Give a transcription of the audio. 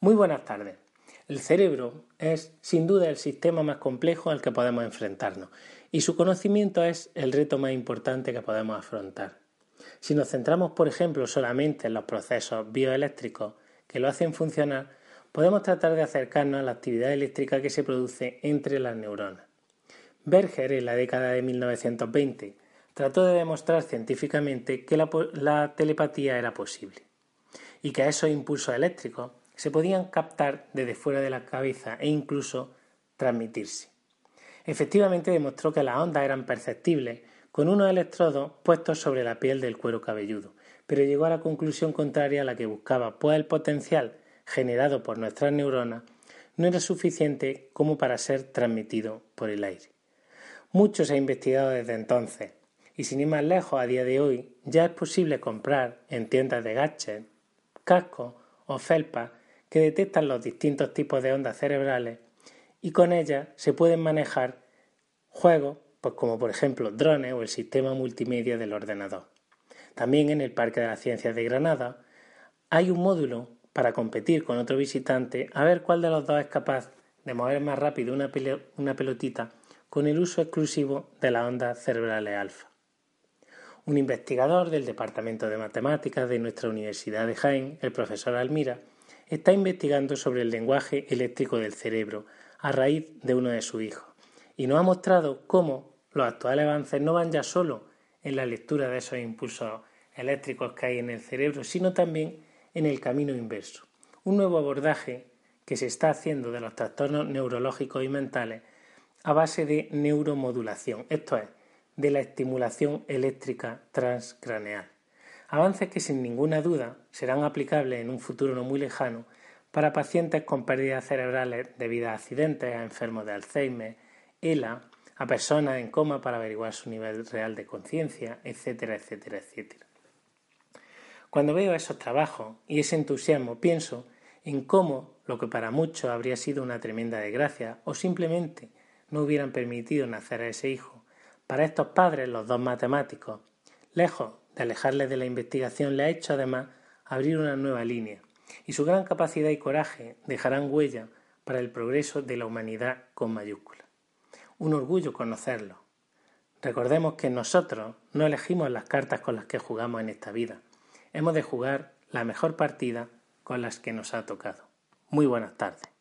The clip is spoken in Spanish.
Muy buenas tardes. El cerebro es sin duda el sistema más complejo al que podemos enfrentarnos y su conocimiento es el reto más importante que podemos afrontar. Si nos centramos, por ejemplo, solamente en los procesos bioeléctricos que lo hacen funcionar, podemos tratar de acercarnos a la actividad eléctrica que se produce entre las neuronas. Berger, en la década de 1920, trató de demostrar científicamente que la, telepatía era posible y que esos impulsos eléctricos se podían captar desde fuera de la cabeza e incluso transmitirse. Efectivamente demostró que las ondas eran perceptibles con unos electrodos puestos sobre la piel del cuero cabelludo, pero llegó a la conclusión contraria a la que buscaba, pues el potencial generado por nuestras neuronas no era suficiente como para ser transmitido por el aire. Mucho se ha investigado desde entonces, y sin ir más lejos, a día de hoy ya es posible comprar en tiendas de gadgets, cascos o felpas que detectan los distintos tipos de ondas cerebrales y con ellas se pueden manejar juegos pues como por ejemplo drones o el sistema multimedia del ordenador. También en el Parque de las Ciencias de Granada hay un módulo para competir con otro visitante a ver cuál de los dos es capaz de mover más rápido una, pelotita con el uso exclusivo de las ondas cerebrales alfa. Un investigador del Departamento de Matemáticas de nuestra Universidad de Jaén, el profesor Almira, está investigando sobre el lenguaje eléctrico del cerebro a raíz de uno de sus hijos y nos ha mostrado cómo los actuales avances no van ya solo en la lectura de esos impulsos eléctricos que hay en el cerebro, sino también en el camino inverso. Un nuevo abordaje que se está haciendo de los trastornos neurológicos y mentales a base de neuromodulación, esto es, de la estimulación eléctrica transcraneal avances que sin ninguna duda serán aplicables en un futuro no muy lejano para pacientes con pérdidas cerebrales debido a accidentes, a enfermos de Alzheimer, ELA, a personas en coma para averiguar su nivel real de conciencia, etcétera, etcétera, etcétera. Cuando veo esos trabajos y ese entusiasmo pienso en cómo lo que para muchos habría sido una tremenda desgracia o simplemente no hubieran permitido nacer a ese hijo, para estos padres, los dos matemáticos, lejos de alejarles de la investigación le ha hecho además abrir una nueva línea, y su gran capacidad y coraje dejarán huella para el progreso de la humanidad con mayúscula. Un orgullo conocerlo. Recordemos que nosotros no elegimos las cartas con las que jugamos en esta vida. Hemos de jugar la mejor partida con las que nos ha tocado. Muy buenas tardes.